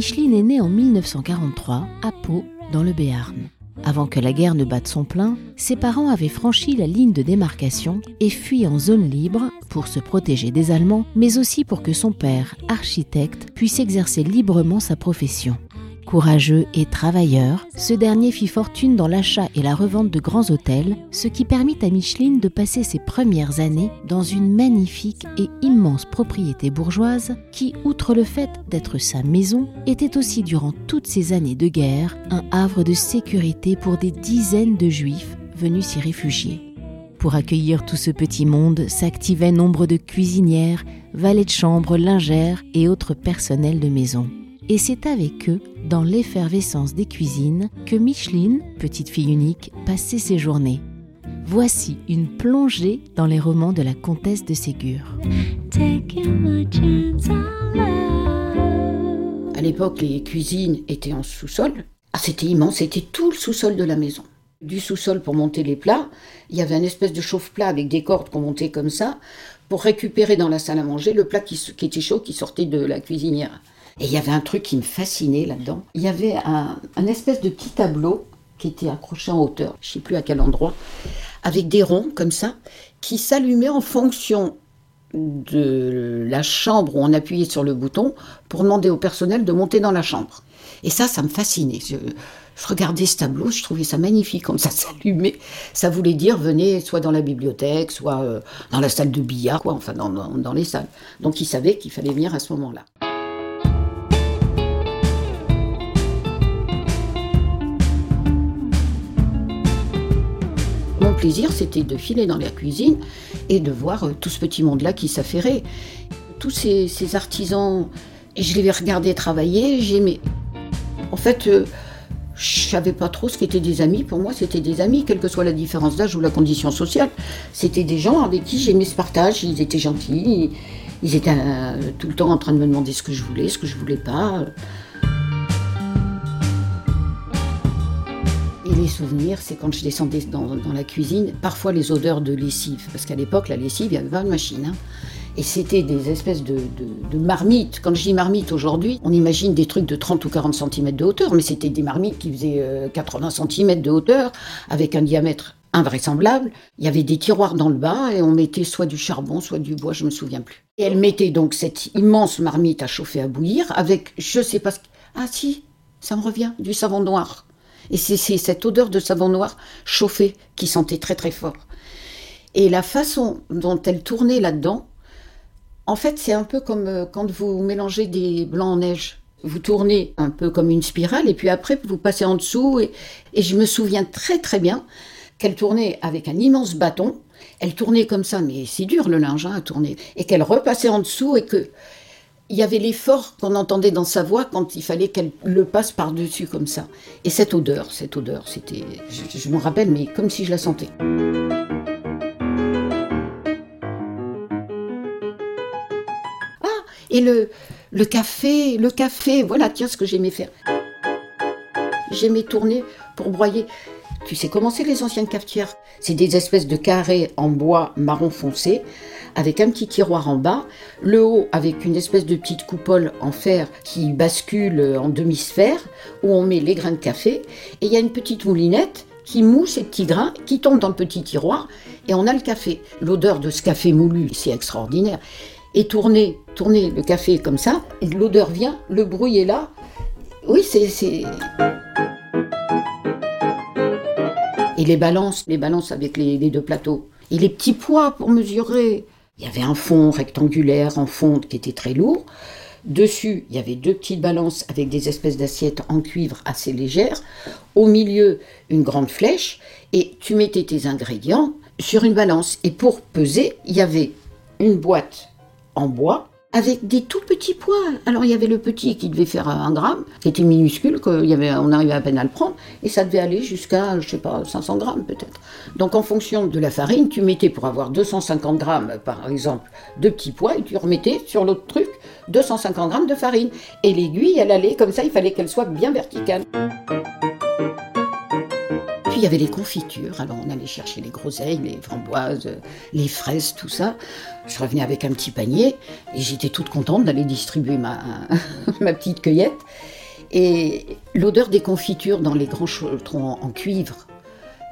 Micheline est née en 1943 à Pau, dans le Béarn. Avant que la guerre ne batte son plein, ses parents avaient franchi la ligne de démarcation et fui en zone libre pour se protéger des Allemands, mais aussi pour que son père, architecte, puisse exercer librement sa profession. Courageux et travailleur, ce dernier fit fortune dans l'achat et la revente de grands hôtels, ce qui permit à Micheline de passer ses premières années dans une magnifique et immense propriété bourgeoise qui, outre le fait d'être sa maison, était aussi durant toutes ces années de guerre un havre de sécurité pour des dizaines de juifs venus s'y réfugier. Pour accueillir tout ce petit monde s'activaient nombre de cuisinières, valets de chambre, lingères et autres personnels de maison et c'est avec eux, dans l'effervescence des cuisines, que Micheline, petite fille unique, passait ses journées. Voici une plongée dans les romans de la comtesse de Ségur. À l'époque, les cuisines étaient en sous-sol. Ah, c'était immense, c'était tout le sous-sol de la maison. Du sous-sol pour monter les plats, il y avait un espèce de chauffe-plat avec des cordes qu'on montait comme ça pour récupérer dans la salle à manger le plat qui était chaud qui sortait de la cuisinière. Et il y avait un truc qui me fascinait là-dedans. Il y avait un, espèce de petit tableau qui était accroché en hauteur, je ne sais plus à quel endroit, avec des ronds comme ça, qui s'allumaient en fonction de la chambre où on appuyait sur le bouton pour demander au personnel de monter dans la chambre. Et ça, ça me fascinait. Je, regardais ce tableau, je trouvais ça magnifique, comme ça s'allumait. Ça voulait dire venez soit dans la bibliothèque, soit euh, dans la salle de billard, quoi, enfin dans, dans les salles. Donc ils savaient qu'il fallait venir à ce moment-là. Plaisir, c'était de filer dans la cuisine et de voir euh, tout ce petit monde-là qui s'affairait. Tous ces, artisans, je les regardais travailler, j'aimais. En fait, euh, je savais pas trop ce qu'étaient des amis. Pour moi, c'était des amis, quelle que soit la différence d'âge ou la condition sociale. C'était des gens avec qui j'aimais ce partage. Ils étaient gentils. Ils étaient euh, tout le temps en train de me demander ce que je voulais, ce que je voulais pas. Les souvenirs, c'est quand je descendais dans, la cuisine, parfois les odeurs de lessive, parce qu'à l'époque, la lessive, il n'y avait pas de machine. Hein. Et c'était des espèces de, marmites. Quand je dis marmites aujourd'hui, on imagine des trucs de 30 ou 40 cm de hauteur, mais c'était des marmites qui faisaient 80 euh, cm de hauteur, avec un diamètre invraisemblable. Il y avait des tiroirs dans le bas et on mettait soit du charbon, soit du bois, je me souviens plus. Et elle mettait donc cette immense marmite à chauffer, à bouillir, avec, je sais pas ce... Ah si, ça me revient, du savon noir. Et c'est cette odeur de savon noir chauffé qui sentait très très fort. Et la façon dont elle tournait là-dedans, en fait, c'est un peu comme euh, quand vous mélangez des blancs en neige. Vous tournez un peu comme une spirale et puis après vous passez en dessous. Et, je me souviens très très bien qu'elle tournait avec un immense bâton. Elle tournait comme ça, mais c'est dur le linge hein, à tourner. Et qu'elle repassait en dessous et que il y avait l'effort qu'on entendait dans sa voix quand il fallait qu'elle le passe par-dessus comme ça. Et cette odeur, cette odeur, c'était. Je, me rappelle, mais comme si je la sentais. Ah Et le, le café, le café, voilà, tiens ce que j'aimais faire. J'aimais tourner pour broyer. Tu sais comment c'est les anciennes cafetières? C'est des espèces de carrés en bois marron foncé avec un petit tiroir en bas, le haut avec une espèce de petite coupole en fer qui bascule en demi-sphère où on met les grains de café et il y a une petite moulinette qui moue ces petits grains qui tombent dans le petit tiroir et on a le café. L'odeur de ce café moulu, c'est extraordinaire. Et tourner, tourner le café comme ça, l'odeur vient, le bruit est là. Oui, c'est et les balances, les avec les, deux plateaux. Et les petits poids pour mesurer. Il y avait un fond rectangulaire en fonte qui était très lourd. Dessus, il y avait deux petites balances avec des espèces d'assiettes en cuivre assez légères. Au milieu, une grande flèche. Et tu mettais tes ingrédients sur une balance. Et pour peser, il y avait une boîte en bois avec des tout petits pois. Alors il y avait le petit qui devait faire un gramme, qui était minuscule, qu'il y avait, on arrivait à peine à le prendre, et ça devait aller jusqu'à, je sais pas, 500 grammes peut-être. Donc en fonction de la farine, tu mettais pour avoir 250 grammes, par exemple, de petits pois, et tu remettais sur l'autre truc 250 grammes de farine. Et l'aiguille, elle allait comme ça, il fallait qu'elle soit bien verticale il y avait les confitures. Alors on allait chercher les groseilles, les framboises, les fraises, tout ça. Je revenais avec un petit panier et j'étais toute contente d'aller distribuer ma, ma petite cueillette. Et l'odeur des confitures dans les grands chaudrons en cuivre,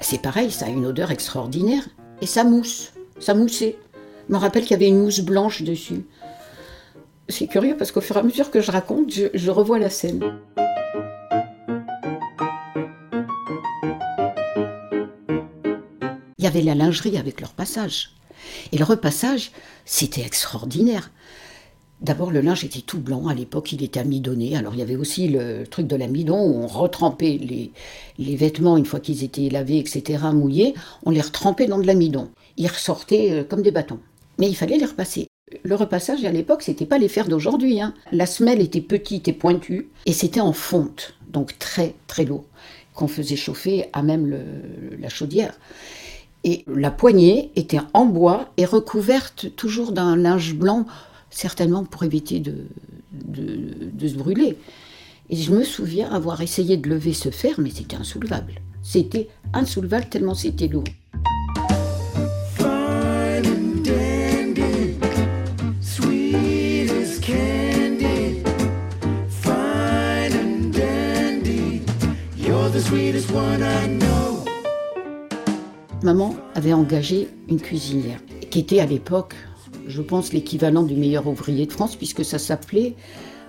c'est pareil, ça a une odeur extraordinaire. Et ça mousse, ça moussait. Je me rappelle qu'il y avait une mousse blanche dessus. C'est curieux parce qu'au fur et à mesure que je raconte, je revois la scène. Avait la lingerie avec leur passage. Et le repassage, c'était extraordinaire. D'abord, le linge était tout blanc. À l'époque, il était amidonné. Alors, il y avait aussi le truc de l'amidon où on retrempait les, vêtements une fois qu'ils étaient lavés, etc., mouillés. On les retrempait dans de l'amidon. Ils ressortaient euh, comme des bâtons. Mais il fallait les repasser. Le repassage à l'époque, c'était pas les fers d'aujourd'hui. Hein. La semelle était petite et pointue et c'était en fonte, donc très très lourd, qu'on faisait chauffer à même la chaudière. Et la poignée était en bois et recouverte toujours d'un linge blanc, certainement pour éviter de, se brûler. Et je me souviens avoir essayé de lever ce fer, mais c'était insoulevable. C'était insoulevable tellement c'était lourd. sweetest one I know. Maman avait engagé une cuisinière, qui était à l'époque, je pense, l'équivalent du meilleur ouvrier de France, puisque ça s'appelait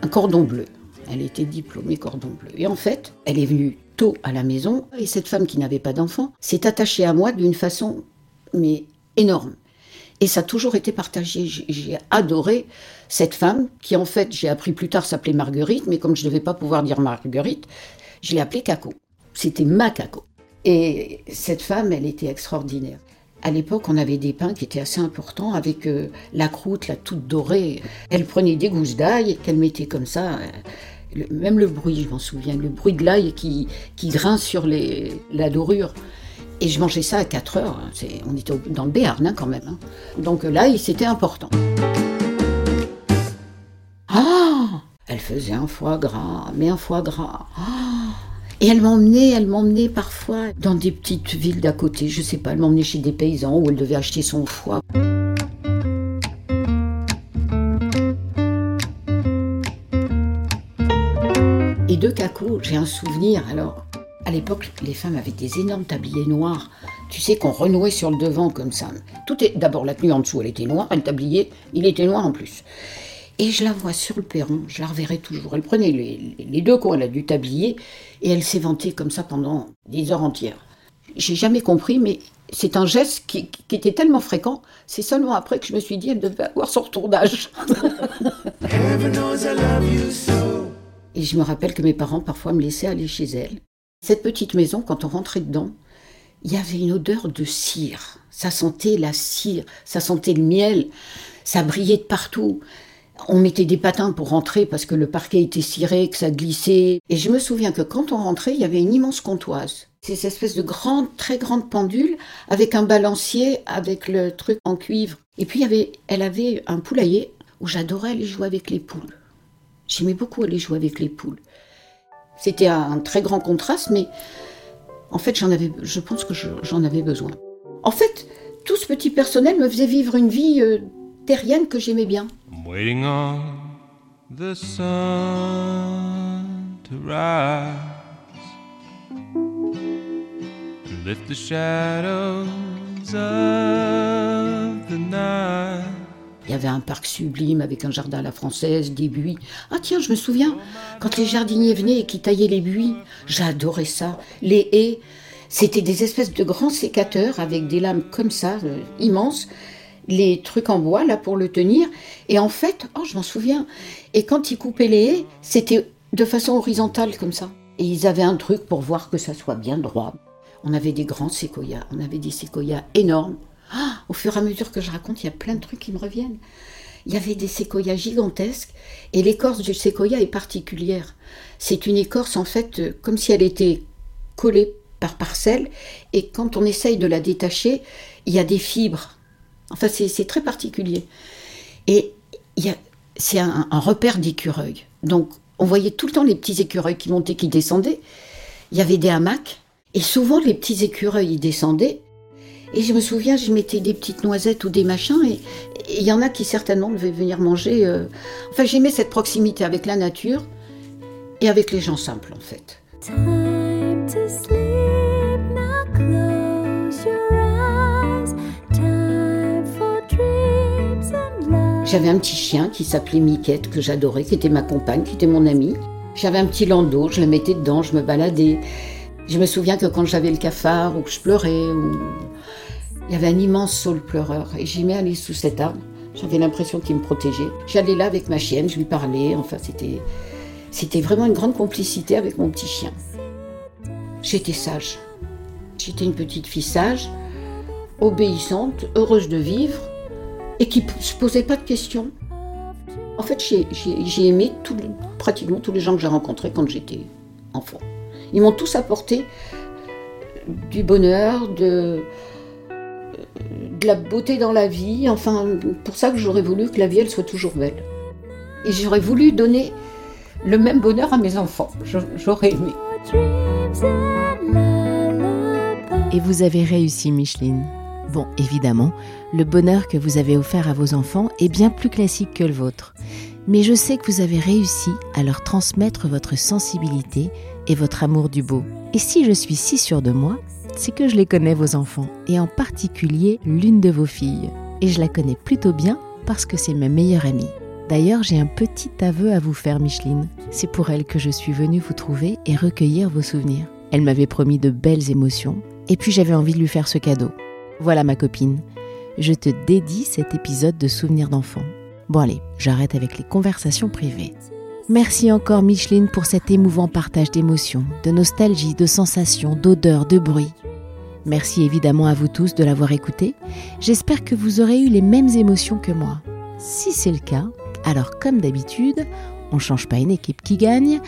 un cordon bleu. Elle était diplômée cordon bleu. Et en fait, elle est venue tôt à la maison, et cette femme qui n'avait pas d'enfant s'est attachée à moi d'une façon, mais énorme. Et ça a toujours été partagé. J'ai adoré cette femme, qui en fait, j'ai appris plus tard, s'appelait Marguerite, mais comme je ne devais pas pouvoir dire Marguerite, je l'ai appelée Caco. C'était ma Caco. Et cette femme, elle était extraordinaire. À l'époque, on avait des pains qui étaient assez importants avec euh, la croûte, la toute dorée. Elle prenait des gousses d'ail qu'elle mettait comme ça. Euh, même le bruit, je m'en souviens, le bruit de l'ail qui, qui grince sur la dorure. Et je mangeais ça à 4 heures. Hein. on était dans le Béarn hein, quand même. Hein. Donc l'ail, c'était important. Ah Elle faisait un foie gras, mais un foie gras. Ah et elle m'emmenait, elle m'emmenait parfois dans des petites villes d'à côté, je sais pas, elle m'emmenait chez des paysans où elle devait acheter son foie. Et de Caco, j'ai un souvenir. Alors, à l'époque, les femmes avaient des énormes tabliers noirs. Tu sais qu'on renouait sur le devant comme ça. Tout est d'abord la tenue en dessous, elle était noire, le tablier, il était noir en plus. Et je la vois sur le perron, je la reverrai toujours. Elle prenait les, deux coins du tablier et elle s'est vantée comme ça pendant des heures entières. J'ai jamais compris, mais c'est un geste qui, était tellement fréquent, c'est seulement après que je me suis dit elle devait avoir son retour d'âge. et je me rappelle que mes parents parfois me laissaient aller chez elle. Cette petite maison, quand on rentrait dedans, il y avait une odeur de cire. Ça sentait la cire, ça sentait le miel, ça brillait de partout. On mettait des patins pour rentrer parce que le parquet était ciré, que ça glissait. Et je me souviens que quand on rentrait, il y avait une immense comptoise. Ces espèces de grandes, très grandes pendules avec un balancier, avec le truc en cuivre. Et puis, elle avait un poulailler où j'adorais aller jouer avec les poules. J'aimais beaucoup aller jouer avec les poules. C'était un très grand contraste, mais en fait, j'en avais, je pense que j'en avais besoin. En fait, tout ce petit personnel me faisait vivre une vie euh, terrienne que j'aimais bien waiting on the sun to rise and lift the shadows of the night. Il y avait un parc sublime avec un jardin à la française, des buis. Ah tiens, je me souviens, quand les jardiniers venaient et qui taillaient les buis, j'adorais ça. Les haies, c'était des espèces de grands sécateurs avec des lames comme ça, euh, immenses, les trucs en bois là pour le tenir. Et en fait, oh, je m'en souviens. Et quand ils coupaient les haies, c'était de façon horizontale comme ça. Et ils avaient un truc pour voir que ça soit bien droit. On avait des grands séquoias, on avait des séquoias énormes. Ah, au fur et à mesure que je raconte, il y a plein de trucs qui me reviennent. il y avait des séquoias gigantesques et l'écorce du séquoia est particulière. C'est une écorce en fait euh, comme si elle était collée par parcelles et quand on essaye de la détacher, il y a des fibres. Enfin, c'est très particulier. Et c'est un, repère d'écureuils. Donc, on voyait tout le temps les petits écureuils qui montaient, qui descendaient. Il y avait des hamacs et souvent les petits écureuils y descendaient et je me souviens, je mettais des petites noisettes ou des machins, et il y en a qui certainement devaient venir manger. Euh, enfin, j'aimais cette proximité avec la nature et avec les gens simples, en fait. J'avais un petit chien qui s'appelait Miquette, que j'adorais, qui était ma compagne, qui était mon amie. J'avais un petit landau, je le mettais dedans, je me baladais. Je me souviens que quand j'avais le cafard ou que je pleurais, ou il y avait un immense saule pleureur et j'aimais aller sous cet arbre. J'avais l'impression qu'il me protégeait. J'allais là avec ma chienne, je lui parlais. Enfin, c'était, c'était vraiment une grande complicité avec mon petit chien. J'étais sage. J'étais une petite fille sage, obéissante, heureuse de vivre et qui ne se posait pas de questions. En fait, j'ai, aimé pratiquement tous les gens que j'ai rencontrés quand j'étais enfant. Ils m'ont tous apporté du bonheur, de, de la beauté dans la vie. Enfin, pour ça que j'aurais voulu que la vie, elle soit toujours belle. Et j'aurais voulu donner le même bonheur à mes enfants. J'aurais aimé. Et vous avez réussi, Micheline. Bon, évidemment, le bonheur que vous avez offert à vos enfants est bien plus classique que le vôtre. Mais je sais que vous avez réussi à leur transmettre votre sensibilité et votre amour du beau. Et si je suis si sûre de moi, c'est que je les connais vos enfants, et en particulier l'une de vos filles. Et je la connais plutôt bien parce que c'est ma meilleure amie. D'ailleurs, j'ai un petit aveu à vous faire, Micheline. C'est pour elle que je suis venue vous trouver et recueillir vos souvenirs. Elle m'avait promis de belles émotions, et puis j'avais envie de lui faire ce cadeau. Voilà ma copine. Je te dédie cet épisode de souvenirs d'enfants. Bon allez, j'arrête avec les conversations privées. Merci encore Micheline pour cet émouvant partage d'émotions, de nostalgie, de sensations, d'odeurs, de bruit. Merci évidemment à vous tous de l'avoir écouté. J'espère que vous aurez eu les mêmes émotions que moi. Si c'est le cas, alors comme d'habitude, on ne change pas une équipe qui gagne.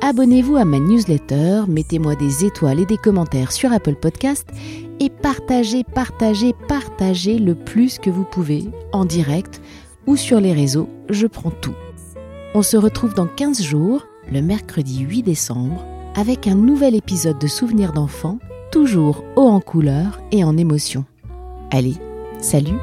Abonnez-vous à ma newsletter, mettez-moi des étoiles et des commentaires sur Apple Podcast et partagez, partagez, partagez le plus que vous pouvez en direct ou sur les réseaux, je prends tout. On se retrouve dans 15 jours, le mercredi 8 décembre, avec un nouvel épisode de Souvenirs d'enfants toujours haut en couleur et en émotion. Allez, salut